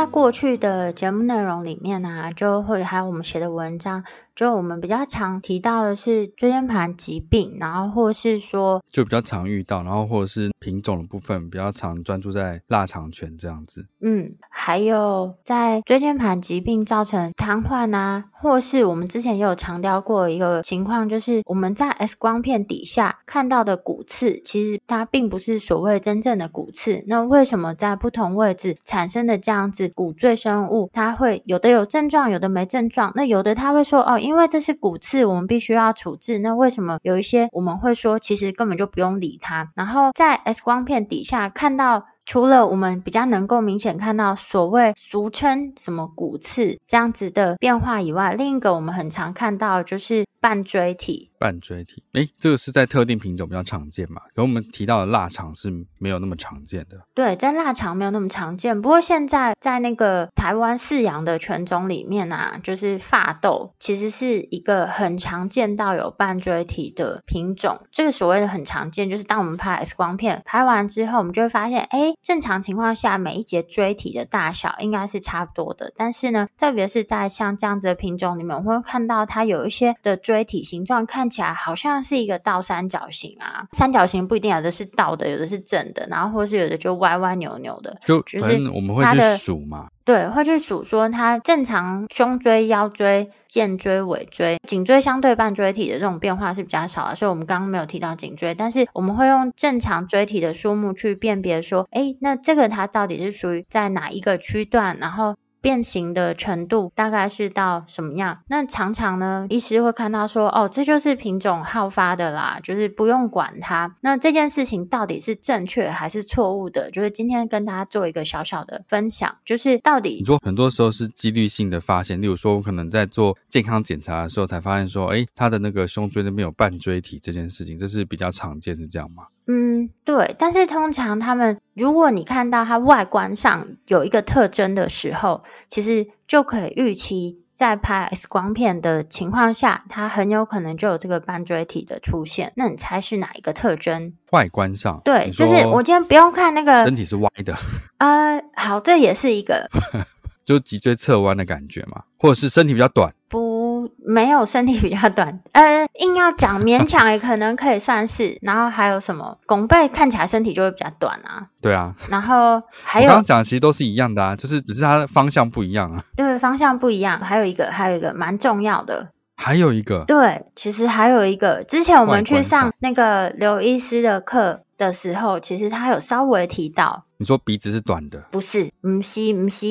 在过去的节目内容里面呢、就会还有我们写的文章。就我们比较常提到的是椎间盘疾病，然后或是说就比较常遇到，然后或者是品种的部分比较常专注在腊肠犬这样子。嗯，还有在椎间盘疾病造成瘫痪啊，或是我们之前也有强调过一个情况，就是我们在 X 光片底下看到的骨刺，其实它并不是所谓真正的骨刺。那为什么在不同位置产生的这样子骨赘生物，它会有的有症状，有的没症状？那有的他会说哦，因因为这是骨刺，我们必须要处置。那为什么有一些我们会说，其实根本就不用理它？然后在 X 光片底下看到，除了我们比较能够明显看到所谓俗称什么骨刺这样子的变化以外，另一个我们很常看到就是半锥体。半锥体，诶，这个是在特定品种比较常见嘛？可我们提到的腊肠是没有那么常见的。对，在腊肠没有那么常见。不过现在在那个台湾饲养的犬种里面啊，就是法斗，其实是一个很常见到有半锥体的品种。这个所谓的很常见，就是当我们拍 X 光片拍完之后，我们就会发现，诶，正常情况下每一节锥体的大小应该是差不多的。但是呢，特别是在像这样子的品种里面，我们会看到它有一些的锥体形状看。起来好像是一个倒三角形啊，三角形不一定有的是倒的，有的是正的，然后或是有的就歪歪扭扭的，就就是我们会去数嘛，对，会去数说它正常胸椎、腰椎、肩椎、尾椎、颈椎相对半椎体的这种变化是比较少的，所以我们刚刚没有提到颈椎，但是我们会用正常椎体的数目去辨别说，哎，那这个它到底是属于在哪一个区段，然后。变形的程度大概是到什么样？那常常呢，医师会看到说，哦，这就是品种好发的啦，就是不用管它。那这件事情到底是正确还是错误的？就是今天跟大家做一个小小的分享，就是到底你说很多时候是几率性的发现，例如说我可能在做健康检查的时候才发现说，哎，他的那个胸椎那边有半椎体这件事情，这是比较常见，是这样吗？嗯，对，但是通常他们，如果你看到它外观上有一个特征的时候，其实就可以预期，在拍 X 光片的情况下，它很有可能就有这个半锥体的出现。那你猜是哪一个特征？外观上，对，就是我今天不用看那个身体是歪的。呃，好，这也是一个，就脊椎侧弯的感觉嘛，或者是身体比较短。没有身体比较短，呃，硬要讲勉强也可能可以算是。然后还有什么拱背看起来身体就会比较短啊？对啊。然后还有刚刚讲的其实都是一样的啊，就是只是它的方向不一样啊。对，方向不一样。还有一个，还有一个蛮重要的。还有一个。对，其实还有一个。之前我们去上那个刘医师的课的时候，其实他有稍微提到。你说鼻子是短的？不是，不是，不是。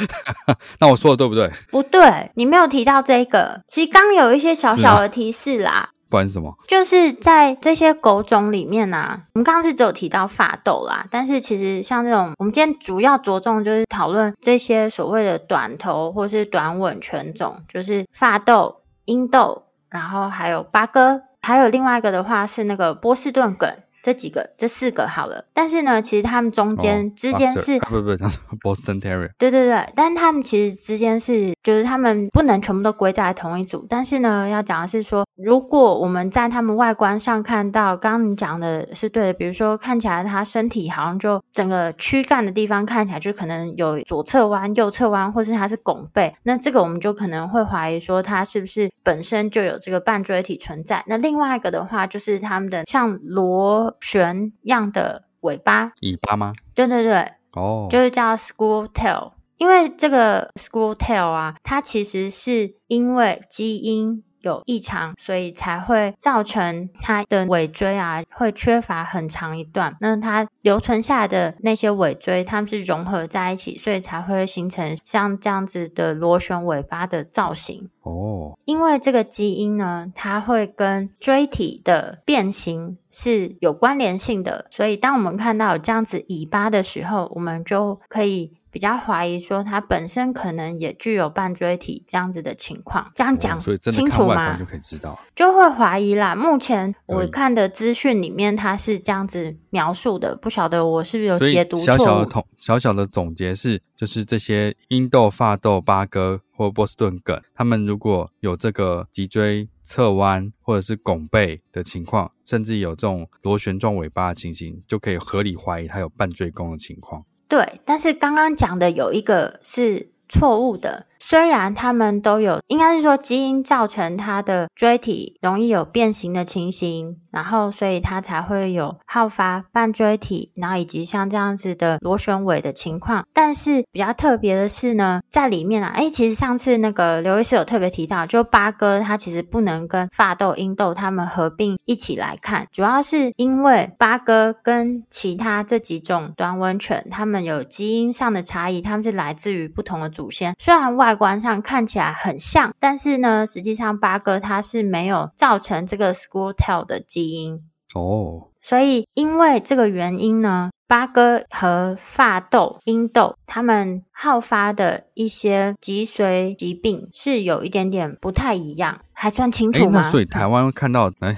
那我说的对不对？不对，你没有提到这个。其实刚有一些小小的提示啦。不然是什么？就是在这些狗种里面啊，我们刚刚是只有提到法斗啦，但是其实像这种，我们今天主要着重就是讨论这些所谓的短头或是短吻犬种，就是法斗、英斗，然后还有八哥，还有另外一个的话是那个波士顿梗。这几个这四个好了。但是呢，其实他们中间之间是、哦、不不不，Boston Terrier。对对对，但是他们其实之间是就是他们不能全部都归在同一组。但是呢，要讲的是说，如果我们在他们外观上看到，刚刚你讲的是对的，比如说看起来他身体好像就整个躯干的地方看起来就可能有左侧弯、右侧弯，或是它是拱背，那这个我们就可能会怀疑说它是不是本身就有这个半锥体存在。那另外一个的话，就是他们的像螺旋样的尾巴，尾巴吗？对对对，哦，就是叫 school tail。因为这个 school tail 啊，它其实是因为基因。有异常，所以才会造成它的尾椎啊会缺乏很长一段。那它留存下来的那些尾椎，它们是融合在一起，所以才会形成像这样子的螺旋尾巴的造型。哦，因为这个基因呢，它会跟椎体的变形是有关联性的，所以当我们看到有这样子尾巴的时候，我们就可以。比较怀疑说它本身可能也具有半椎体这样子的情况，这样讲、清楚吗？就可以知道，就会怀疑啦。目前我看的资讯里面，它是这样子描述的，不晓得我是不是有解读错。小小的统小小的总结是，就是这些英斗、法斗、巴哥或波士顿梗，他们如果有这个脊椎侧弯或者是拱背的情况，甚至有这种螺旋状尾巴的情形，就可以合理怀疑它有半椎弓的情况。对，但是刚刚讲的有一个是错误的。虽然他们都有，应该是说基因造成它的椎体容易有变形的情形，然后所以它才会有好发半椎体，然后以及像这样子的螺旋尾的情况。但是比较特别的是呢，在里面啊，诶，其实上次那个刘医师有特别提到，就八哥它其实不能跟法斗、英斗他们合并一起来看，主要是因为八哥跟其他这几种短吻犬，它们有基因上的差异，它们是来自于不同的祖先，虽然外。外观上看起来很像，但是呢，实际上八哥它是没有造成这个 school tail 的基因哦。所以因为这个原因呢，八哥和法斗、英斗他们好发的一些脊髓疾病是有一点点不太一样，还算清楚吗？那所以台湾看到哎。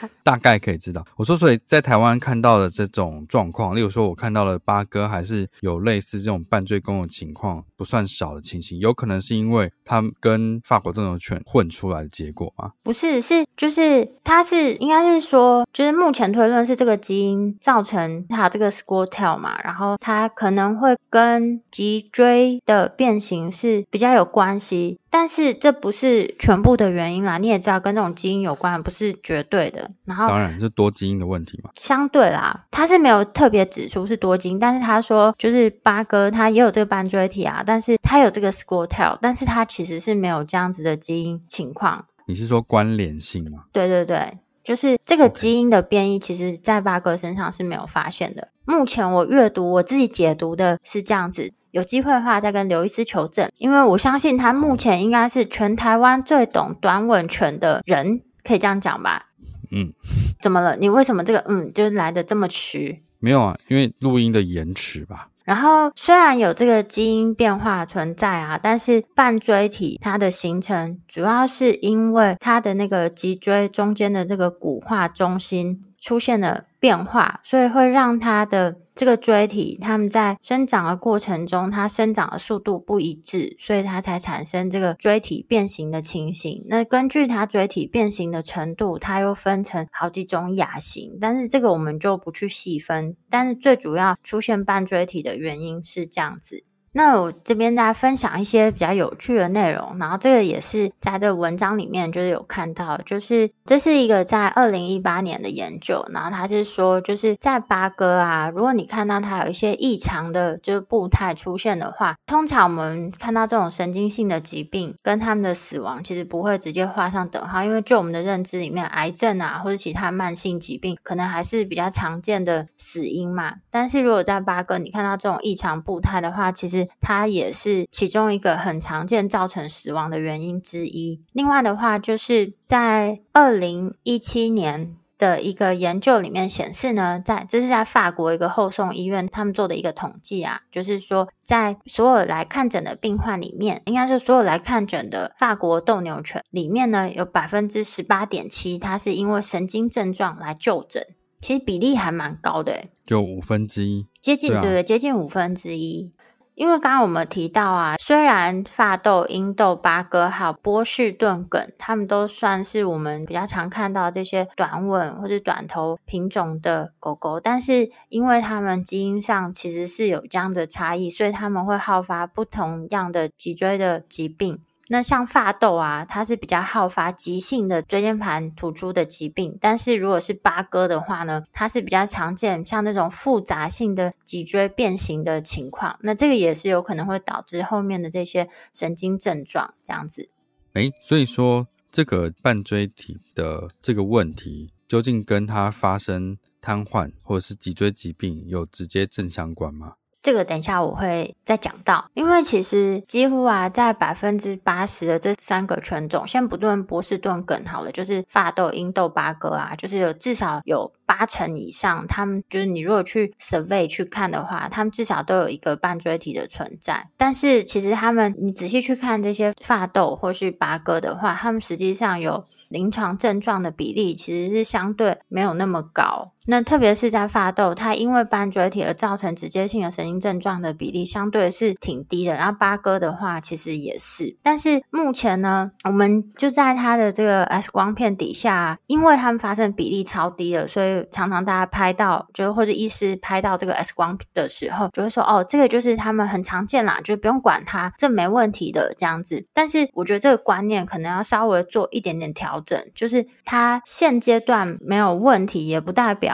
大概可以知道，我说，所以在台湾看到的这种状况，例如说，我看到了八哥还是有类似这种半锥弓的情况，不算少的情形，有可能是因为它跟法国斗牛犬混出来的结果吗？不是，是就是它是应该是说，就是目前推论是这个基因造成它这个 school tail 嘛，然后它可能会跟脊椎的变形是比较有关系。但是这不是全部的原因啦，你也知道跟这种基因有关，不是绝对的。然后当然是多基因的问题嘛。相对啦，他是没有特别指出是多基因，但是他说就是八哥他也有这个斑锥体啊，但是他有这个 tail，但是他其实是没有这样子的基因情况。你是说关联性吗？对对对，就是这个基因的变异，其实在八哥身上是没有发现的。目前我阅读我自己解读的是这样子。有机会的话，再跟刘医师求证，因为我相信他目前应该是全台湾最懂短吻犬的人，可以这样讲吧？嗯，怎么了？你为什么这个嗯就是来的这么迟？没有啊，因为录音的延迟吧。然后虽然有这个基因变化存在啊，但是半椎体它的形成主要是因为它的那个脊椎中间的这个骨化中心出现了变化，所以会让它的。这个椎体，它们在生长的过程中，它生长的速度不一致，所以它才产生这个椎体变形的情形。那根据它椎体变形的程度，它又分成好几种亚型，但是这个我们就不去细分。但是最主要出现半椎体的原因是这样子。那我这边再分享一些比较有趣的内容，然后这个也是在这文章里面就是有看到，就是这是一个在二零一八年的研究，然后他是说就是在巴哥啊，如果你看到它有一些异常的就是步态出现的话，通常我们看到这种神经性的疾病跟他们的死亡其实不会直接画上等号，因为就我们的认知里面，癌症啊或者其他慢性疾病可能还是比较常见的死因嘛，但是如果在巴哥你看到这种异常步态的话，其实它也是其中一个很常见造成死亡的原因之一。另外的话，就是在二零一七年的一个研究里面显示呢，在这是在法国一个后送医院他们做的一个统计啊，就是说在所有来看诊的病患里面，应该是所有来看诊的法国斗牛犬里面呢，有百分之十八点七，它是因为神经症状来就诊。其实比例还蛮高的，就五分之一，接近对、啊、对，接近五分之一。因为刚刚我们提到啊，虽然法斗、英斗、巴哥还有波士顿梗，他们都算是我们比较常看到这些短吻或者短头品种的狗狗，但是因为它们基因上其实是有这样的差异，所以他们会好发不同样的脊椎的疾病。那像发痘啊，它是比较好发急性的椎间盘突出的疾病，但是如果是八哥的话呢，它是比较常见像那种复杂性的脊椎变形的情况，那这个也是有可能会导致后面的这些神经症状这样子。诶，所以说这个半椎体的这个问题，究竟跟它发生瘫痪或者是脊椎疾病有直接正相关吗？这个等一下我会再讲到，因为其实几乎啊，在百分之八十的这三个犬种，先不论波士顿梗好了，就是法斗、英斗、巴哥啊，就是有至少有八成以上，他们就是你如果去 survey 去看的话，他们至少都有一个半椎体的存在。但是其实他们，你仔细去看这些法斗或是巴哥的话，他们实际上有。临床症状的比例其实是相对没有那么高，那特别是在发痘，它因为半椎体而造成直接性的神经症状的比例相对是挺低的。然后八哥的话，其实也是，但是目前呢，我们就在它的这个 X 光片底下，因为它们发生比例超低了，所以常常大家拍到，就或者医师拍到这个 X 光的时候，就会说哦，这个就是他们很常见啦，就不用管它，这没问题的这样子。但是我觉得这个观念可能要稍微做一点点调整。就是它现阶段没有问题，也不代表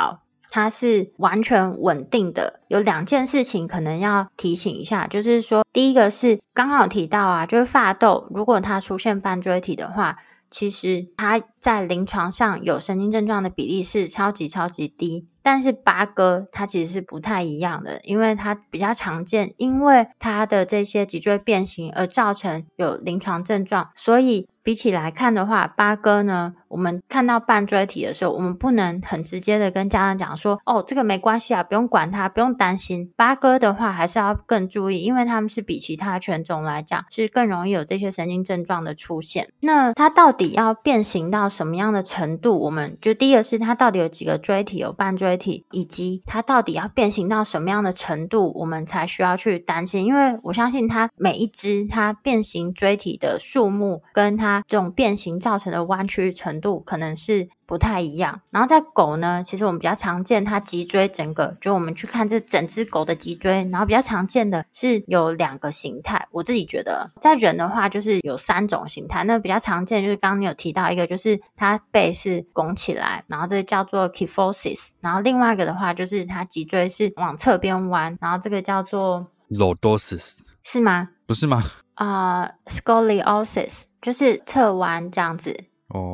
它是完全稳定的。有两件事情可能要提醒一下，就是说，第一个是刚好提到啊，就是发痘，如果它出现斑锥体的话，其实它在临床上有神经症状的比例是超级超级低。但是八哥它其实是不太一样的，因为它比较常见，因为它的这些脊椎变形而造成有临床症状，所以比起来看的话，八哥呢，我们看到半椎体的时候，我们不能很直接的跟家长讲说，哦，这个没关系啊，不用管它，不用担心。八哥的话还是要更注意，因为他们是比其他犬种来讲是更容易有这些神经症状的出现。那它到底要变形到什么样的程度？我们就第一个是它到底有几个椎体，有半椎。体以及它到底要变形到什么样的程度，我们才需要去担心？因为我相信它每一只它变形椎体的数目，跟它这种变形造成的弯曲程度，可能是。不太一样，然后在狗呢，其实我们比较常见它脊椎整个，就我们去看这整只狗的脊椎，然后比较常见的是有两个形态。我自己觉得，在人的话就是有三种形态，那比较常见就是刚刚你有提到一个，就是它背是拱起来，然后这个叫做 kyphosis，然后另外一个的话就是它脊椎是往侧边弯，然后这个叫做 lordosis，是吗？不是吗？啊、uh，scoliosis 就是侧弯这样子。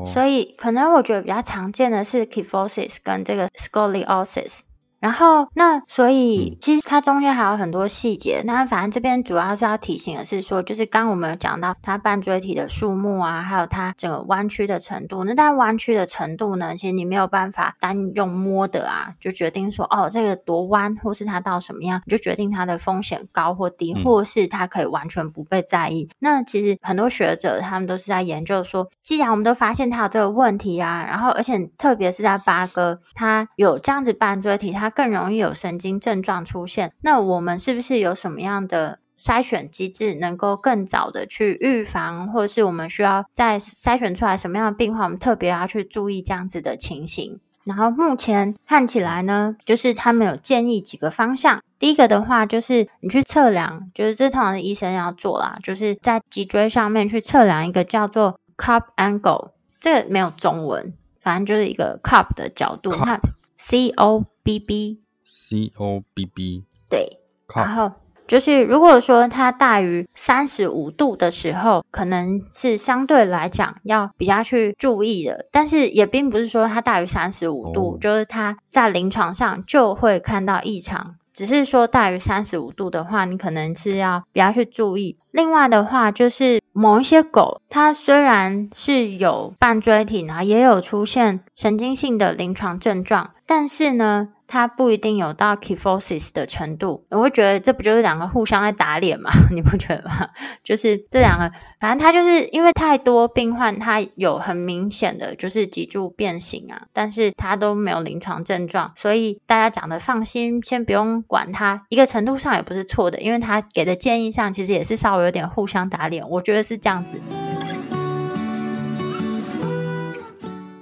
所以可能我觉得比较常见的是 kyphosis 跟这个 scoliosis。然后，那所以其实它中间还有很多细节。那反正这边主要是要提醒的是说，就是刚刚我们有讲到它半椎体的数目啊，还有它整个弯曲的程度。那但弯曲的程度呢，其实你没有办法单用摸的啊，就决定说哦，这个多弯，或是它到什么样，你就决定它的风险高或低，或是它可以完全不被在意。嗯、那其实很多学者他们都是在研究说，既然我们都发现它有这个问题啊，然后而且特别是在八哥，它有这样子半椎体，它它更容易有神经症状出现，那我们是不是有什么样的筛选机制，能够更早的去预防，或者是我们需要在筛选出来什么样的病患，我们特别要去注意这样子的情形。然后目前看起来呢，就是他们有建议几个方向。第一个的话，就是你去测量，就是这通常是医生要做啦，就是在脊椎上面去测量一个叫做 Cobb angle，这个没有中文，反正就是一个 Cobb 的角度，看 C O。B B C O B B 对，然后就是如果说它大于三十五度的时候，可能是相对来讲要比较去注意的，但是也并不是说它大于三十五度，哦，就是它在临床上就会看到异常，只是说大于三十五度的话，你可能是要比较去注意。另外的话，就是某一些狗，它虽然是有半椎体，然后也有出现神经性的临床症状，但是呢，它不一定有到 kyphosis 的程度，我会觉得这不就是两个互相在打脸吗？你不觉得吗？就是这两个，反正它就是因为太多病患，它有很明显的就是脊柱变形啊，但是它都没有临床症状，所以大家讲的放心，先不用管它。一个程度上也不是错的，因为它给的建议上其实也是稍微有点互相打脸，我觉得是这样子。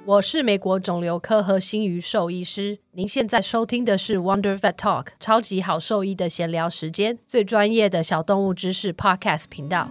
我是美国肿瘤科和心鱼兽医师。您现在收听的是 Wonder Vet Talk，超级好兽医的闲聊时间，最专业的小动物知识 Podcast 频道。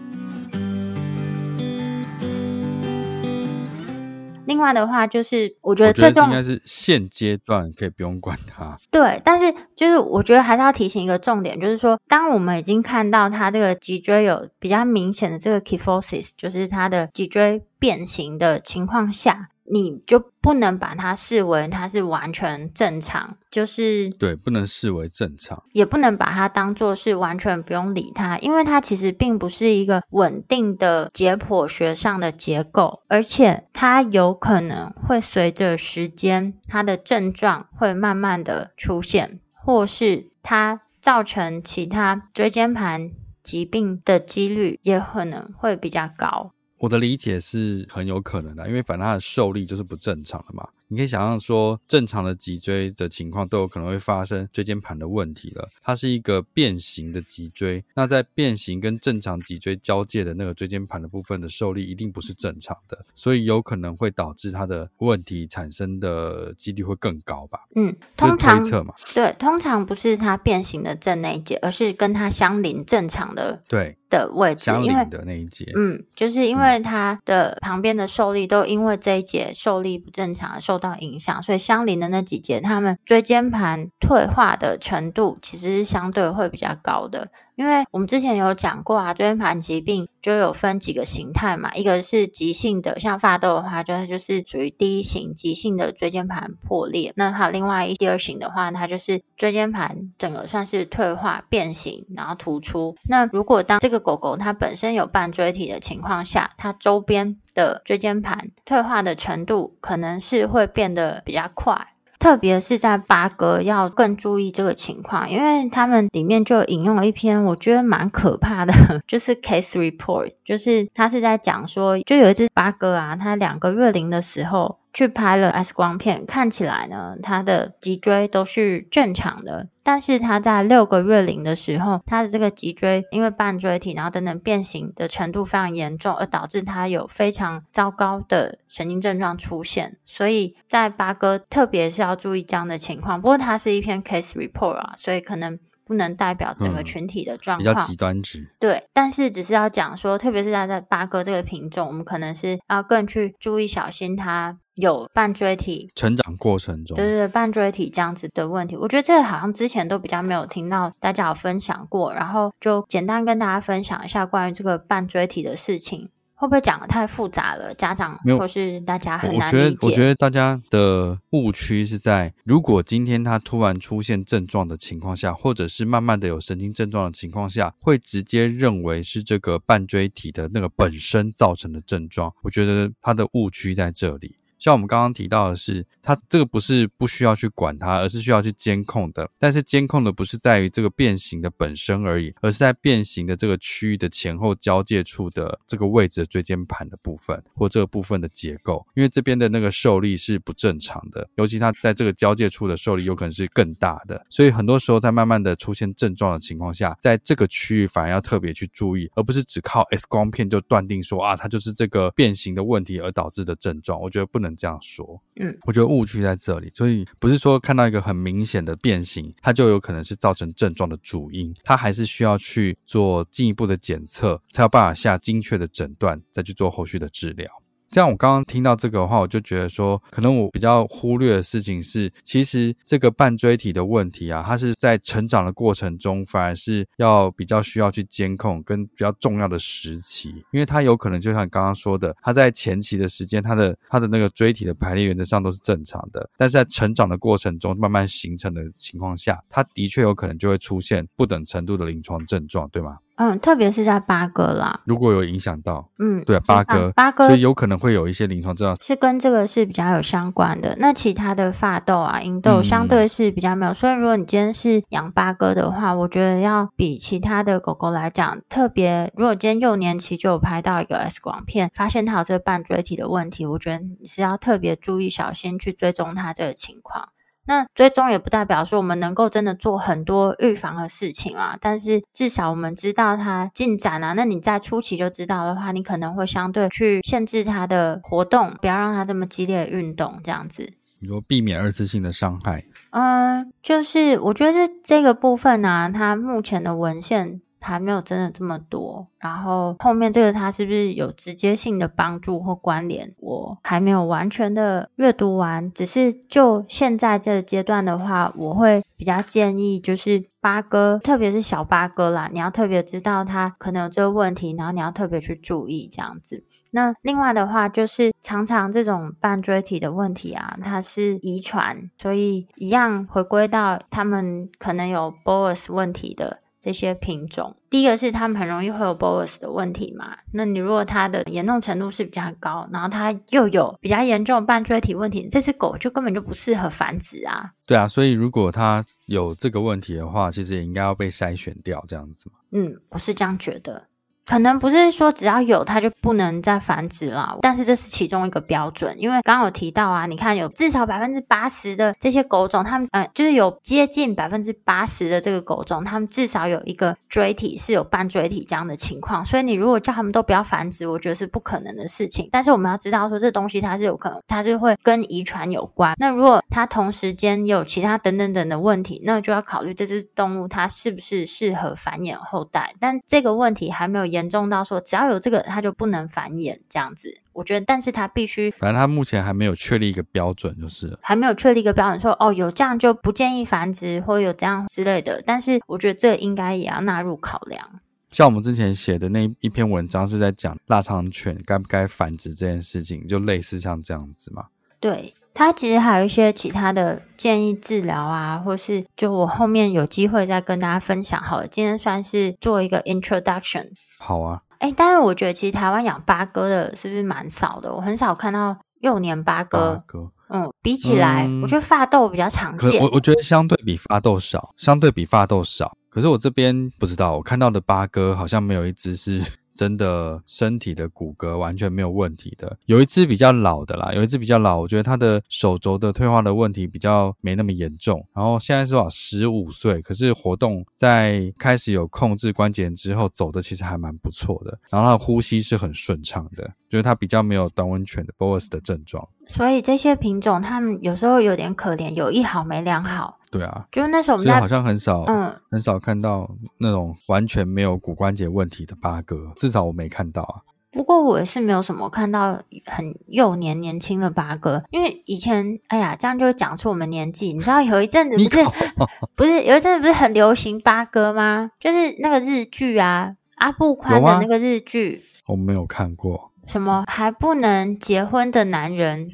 另外的话，就是我觉得最重要应该是现阶段可以不用管它。对，但是就是我觉得还是要提醒一个重点，就是说，当我们已经看到它这个脊椎有比较明显的这个 kyphosis，就是它的脊椎变形的情况下。你就不能把它视为它是完全正常，就是对，不能视为正常，也不能把它当做是完全不用理它，因为它其实并不是一个稳定的解剖学上的结构，而且它有可能会随着时间，它的症状会慢慢的出现，或是它造成其他椎间盘疾病的几率也可能会比较高。我的理解是很有可能的，因为反正它的受力就是不正常的嘛。你可以想象说，正常的脊椎的情况都有可能会发生椎间盘的问题了。它是一个变形的脊椎，那在变形跟正常脊椎交界的那个椎间盘的部分的受力一定不是正常的，所以有可能会导致它的问题产生的几率会更高吧？嗯，通常推测嘛，对，通常不是它变形的正那一节，而是跟它相邻正常的对的位置，相邻的那一节。嗯，就是因为它的旁边的受力都因为这一节受力不正常受到影响，所以相邻的那几节，他们椎间盘退化的程度其实是相对会比较高的。因为我们之前有讲过啊，椎间盘疾病就有分几个形态嘛，一个是急性的，像发痘的话，就是就是属于第一型急性的椎间盘破裂。那它另外一第二型的话，它就是椎间盘整个算是退化变形，然后突出。那如果当这个狗狗它本身有半椎体的情况下，它周边的椎间盘退化的程度可能是会变得比较快。特别是在八哥要更注意这个情况，因为他们里面就引用了一篇我觉得蛮可怕的，就是 case report，就是他是在讲说，就有一只八哥啊，它两个月龄的时候。去拍了 X 光片，看起来呢，他的脊椎都是正常的。但是他在六个月龄的时候，他的这个脊椎因为半椎体，然后等等变形的程度非常严重，而导致他有非常糟糕的神经症状出现。所以在八哥特别是要注意这样的情况。不过它是一篇 case report 啊，所以可能。不能代表整个群体的状况，嗯、比较极端值。对，但是只是要讲说，特别是在在八哥这个品种，我们可能是要更去注意小心它有半椎体成长过程中，对对对，半椎体这样子的问题。我觉得这个好像之前都比较没有听到大家有分享过，然后就简单跟大家分享一下关于这个半椎体的事情。会不会讲的太复杂了？家长或是大家很难理解。我觉得，我觉得大家的误区是在，如果今天他突然出现症状的情况下，或者是慢慢的有神经症状的情况下，会直接认为是这个半椎体的那个本身造成的症状。我觉得他的误区在这里。像我们刚刚提到的是，它这个不是不需要去管它，而是需要去监控的。但是监控的不是在于这个变形的本身而已，而是在变形的这个区域的前后交界处的这个位置的椎间盘的部分或这个部分的结构。因为这边的那个受力是不正常的，尤其它在这个交界处的受力有可能是更大的。所以很多时候在慢慢的出现症状的情况下，在这个区域反而要特别去注意，而不是只靠 X 光片就断定说啊，它就是这个变形的问题而导致的症状。我觉得不能。这样说，嗯，我觉得误区在这里，所以不是说看到一个很明显的变形，它就有可能是造成症状的主因，它还是需要去做进一步的检测，才有办法下精确的诊断，再去做后续的治疗。这样，我刚刚听到这个的话，我就觉得说，可能我比较忽略的事情是，其实这个半椎体的问题啊，它是在成长的过程中，反而是要比较需要去监控跟比较重要的时期，因为它有可能就像刚刚说的，它在前期的时间，它的它的那个椎体的排列原则上都是正常的，但是在成长的过程中慢慢形成的情况下，它的确有可能就会出现不等程度的临床症状，对吗？嗯，特别是在八哥啦，如果有影响到，嗯，对啊，八哥，八哥，所以有可能会有一些临床症状是跟这个是比较有相关的。那其他的发痘啊、银痘相对是比较没有。嗯、所以如果你今天是养八哥的话，我觉得要比其他的狗狗来讲，特别如果今天幼年期就有拍到一个 X 光片，发现它有这个半椎体的问题，我觉得你是要特别注意、小心去追踪它这个情况。那追踪也不代表说我们能够真的做很多预防的事情啊，但是至少我们知道它进展啊。那你在初期就知道的话，你可能会相对去限制它的活动，不要让它这么激烈的运动，这样子。你说避免二次性的伤害？嗯，就是我觉得这个部分呢、啊，它目前的文献。还没有真的这么多，然后后面这个它是不是有直接性的帮助或关联？我还没有完全的阅读完，只是就现在这个阶段的话，我会比较建议就是八哥，特别是小八哥啦，你要特别知道它可能有这个问题，然后你要特别去注意这样子。那另外的话，就是常常这种半椎体的问题啊，它是遗传，所以一样回归到他们可能有 BOAS 问题的。这些品种，第一个是它们很容易会有 BOAS 的问题嘛。那你如果它的严重程度是比较高，然后它又有比较严重的半椎体问题，这只狗就根本就不适合繁殖啊。对啊，所以如果它有这个问题的话，其实也应该要被筛选掉，这样子嘛。嗯，我是这样觉得。可能不是说只要有它就不能再繁殖了，但是这是其中一个标准。因为刚刚有提到啊，你看有至少百分之八十的这些狗种，它们呃就是有接近百分之八十的这个狗种，它们至少有一个椎体是有半椎体这样的情况。所以你如果叫他们都不要繁殖，我觉得是不可能的事情。但是我们要知道说这东西它是有可能，它是会跟遗传有关。那如果它同时间有其他等等等的问题，那就要考虑这只动物它是不是适合繁衍后代。但这个问题还没有。严重到说，只要有这个，它就不能繁衍这样子。我觉得，但是它必须，反正它目前还没有确立一个标准，就是还没有确立一个标准说，哦，有这样就不建议繁殖，或有这样之类的。但是我觉得这应该也要纳入考量。像我们之前写的那一篇文章是在讲腊肠犬该不该繁殖这件事情，就类似像这样子嘛。对。它其实还有一些其他的建议治疗啊，或是就我后面有机会再跟大家分享好了。今天算是做一个 introduction。好啊。哎，但是我觉得其实台湾养八哥的是不是蛮少的？我很少看到幼年八哥。八哥。嗯，比起来，嗯、我觉得发豆比较常见。我我觉得相对比发豆少，相对比发豆少。可是我这边不知道，我看到的八哥好像没有一只是。真的身体的骨骼完全没有问题的，有一只比较老的啦，有一只比较老，我觉得它的手肘的退化的问题比较没那么严重。然后现在是少？十五岁，可是活动在开始有控制关节之后，走的其实还蛮不错的。然后它的呼吸是很顺畅的，就是它比较没有短吻犬的 BOSS 的症状。所以这些品种，它们有时候有点可怜，有一好没两好。对啊，就是那时候我们在好像很少，嗯，很少看到那种完全没有骨关节问题的八哥，至少我没看到啊。不过我也是没有什么看到很幼年年轻的八哥，因为以前，哎呀，这样就会讲出我们年纪。你知道有一阵子不是 不是有一阵子不是很流行八哥吗？就是那个日剧啊，阿布宽的那个日剧，我没有看过。什么还不能结婚的男人，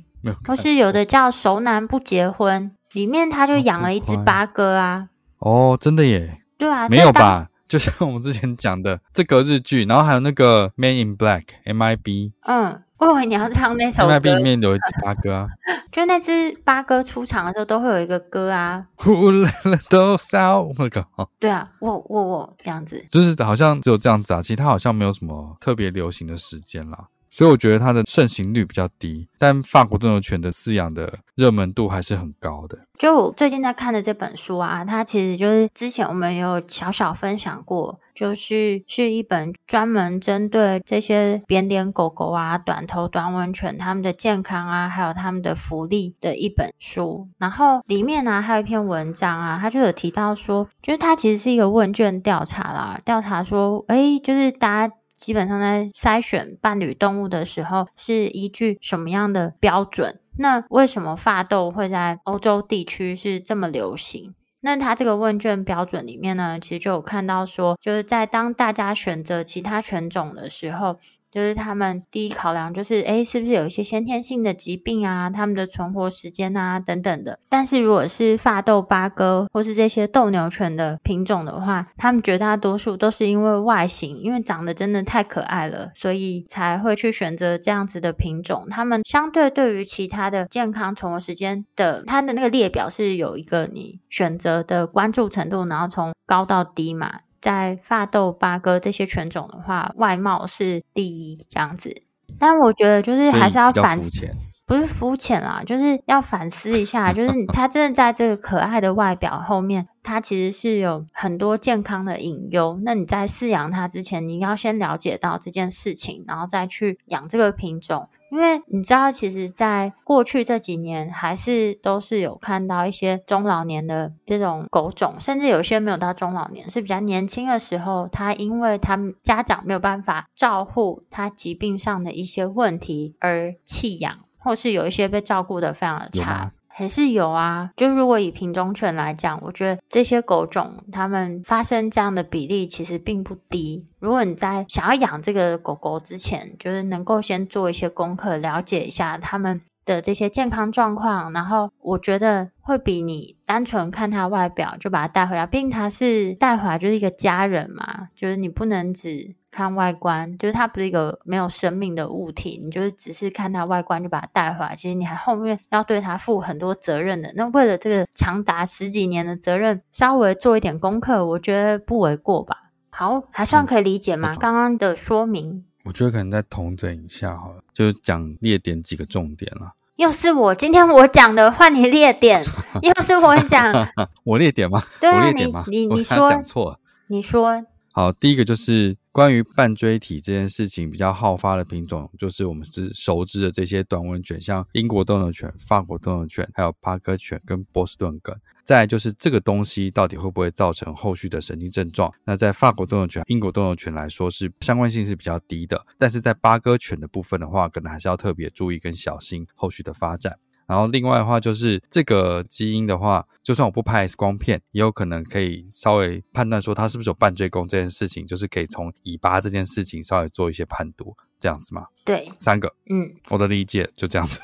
或是有的叫熟男不结婚。里面他就养了一只八哥啊！哦，真的耶？对啊，没有吧？就像我们之前讲的这个日剧，然后还有那个《Man in Black》（M.I.B.）。嗯，我以为你要唱那首歌。M.I.B. 里面有一只八哥啊，就那只八哥出场的时候都会有一个歌啊。呼啦啦多少那个？对啊，我我我这样子，就是好像只有这样子啊，其他好像没有什么特别流行的时间啦。所以我觉得它的盛行率比较低，但法国斗牛犬的饲养的热门度还是很高的。就我最近在看的这本书啊，它其实就是之前我们有小小分享过，就是是一本专门针对这些扁脸狗狗啊、短头短吻犬它们的健康啊，还有它们的福利的一本书。然后里面呢、还有一篇文章啊，它就有提到说，就是它其实是一个问卷调查啦，调查说，诶，就是大家。基本上在筛选伴侣动物的时候，是依据什么样的标准？那为什么法斗会在欧洲地区是这么流行？那它这个问卷标准里面呢，其实就有看到说，就是在当大家选择其他犬种的时候，就是他们第一考量就是，诶，是不是有一些先天性的疾病啊？他们的存活时间啊，等等的。但是如果是法斗八哥或是这些斗牛犬的品种的话，他们绝大多数都是因为外形，因为长得真的太可爱了，所以才会去选择这样子的品种。他们相对对于其他的健康存活时间的，它的那个列表是有一个你选择的关注程度，然后从高到低嘛。在法斗八哥这些犬种的话，外貌是第一这样子，但我觉得就是还是要反思，不是肤浅啦，就是要反思一下，就是 它真的在这个可爱的外表后面，它其实是有很多健康的隐忧。那你在饲养它之前，你要先了解到这件事情，然后再去养这个品种。因为你知道，其实，在过去这几年，还是都是有看到一些中老年的这种狗种，甚至有些没有到中老年，是比较年轻的时候，他因为他家长没有办法照顾他疾病上的一些问题而弃养，或是有一些被照顾的非常的差。还是有啊，就如果以品种犬来讲，我觉得这些狗种它们发生这样的比例其实并不低。如果你在想要养这个狗狗之前，就是能够先做一些功课，了解一下它们的这些健康状况，然后我觉得会比你单纯看它外表就把它带回来，毕竟它是带回来就是一个家人嘛，就是你不能只。看外观，就是它不是一个没有生命的物体，你就是只是看它外观就把它带回来，其实你还后面要对它负很多责任的。那为了这个长达十几年的责任，稍微做一点功课，我觉得不为过吧。好，还算可以理解吗？刚刚的说明，我觉得可能再统整一下好了，就是讲列点几个重点了。又是我今天我讲的，换你列点。又是我讲，我列点吗？对啊？你你你说讲错了，你说。好，第一个就是关于半锥体这件事情比较好发的品种，就是我们是熟知的这些短吻犬，像英国斗牛犬、法国斗牛犬，还有巴哥犬跟波士顿梗。再就是这个东西到底会不会造成后续的神经症状？那在法国斗牛犬、英国斗牛犬来说是相关性是比较低的，但是在巴哥犬的部分的话，可能还是要特别注意跟小心后续的发展。然后另外的话就是这个基因的话，就算我不拍 X 光片，也有可能可以稍微判断说它是不是有半椎弓这件事情，就是可以从尾巴这件事情稍微做一些判读，这样子吗？对，三个，嗯，我的理解就这样子，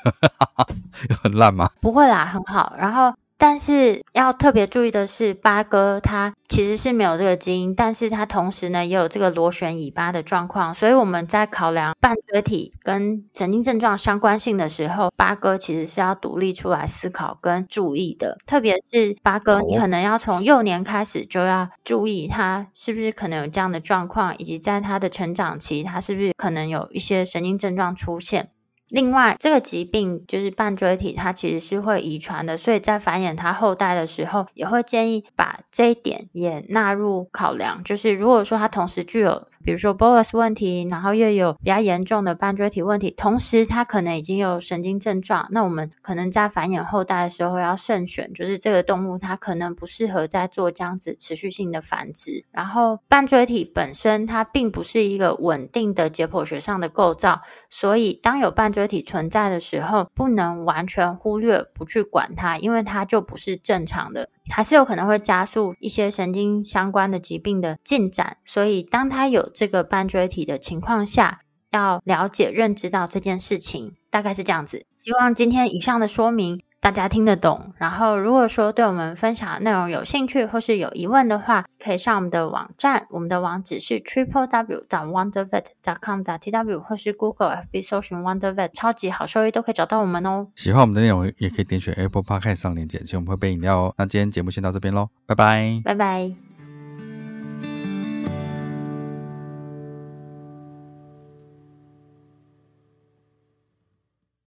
很烂吗？不会啦，很好。然后。但是要特别注意的是，八哥它其实是没有这个基因，但是它同时呢也有这个螺旋尾巴的状况，所以我们在考量半锥体跟神经症状相关性的时候，八哥其实是要独立出来思考跟注意的。特别是八哥，你可能要从幼年开始就要注意它是不是可能有这样的状况，以及在它的成长期，它是不是可能有一些神经症状出现。另外，这个疾病就是半椎体，它其实是会遗传的，所以在繁衍它后代的时候，也会建议把这一点也纳入考量。就是如果说它同时具有，比如说 BOAS 问题，然后又有比较严重的半锥体问题，同时它可能已经有神经症状，那我们可能在繁衍后代的时候要慎选，就是这个动物它可能不适合再做这样子持续性的繁殖。然后半锥体本身它并不是一个稳定的解剖学上的构造，所以当有半锥体存在的时候，不能完全忽略不去管它，因为它就不是正常的。还是有可能会加速一些神经相关的疾病的进展，所以当他有这个斑锥体的情况下，要了解、认知到这件事情，大概是这样子。希望今天以上的说明，大家听得懂，然后如果说对我们分享的内容有兴趣或是有疑问的话，可以上我们的网站，我们的网址是 triple w 点 wondervet 点 com 点 tw，或是 Google FB 搜寻 wondervet 超级好收益都可以找到我们哦。喜欢我们的内容，也可以点选 Apple Podcast 上链接，请我们喝杯饮料哦。那今天节目先到这边喽，拜拜，拜拜。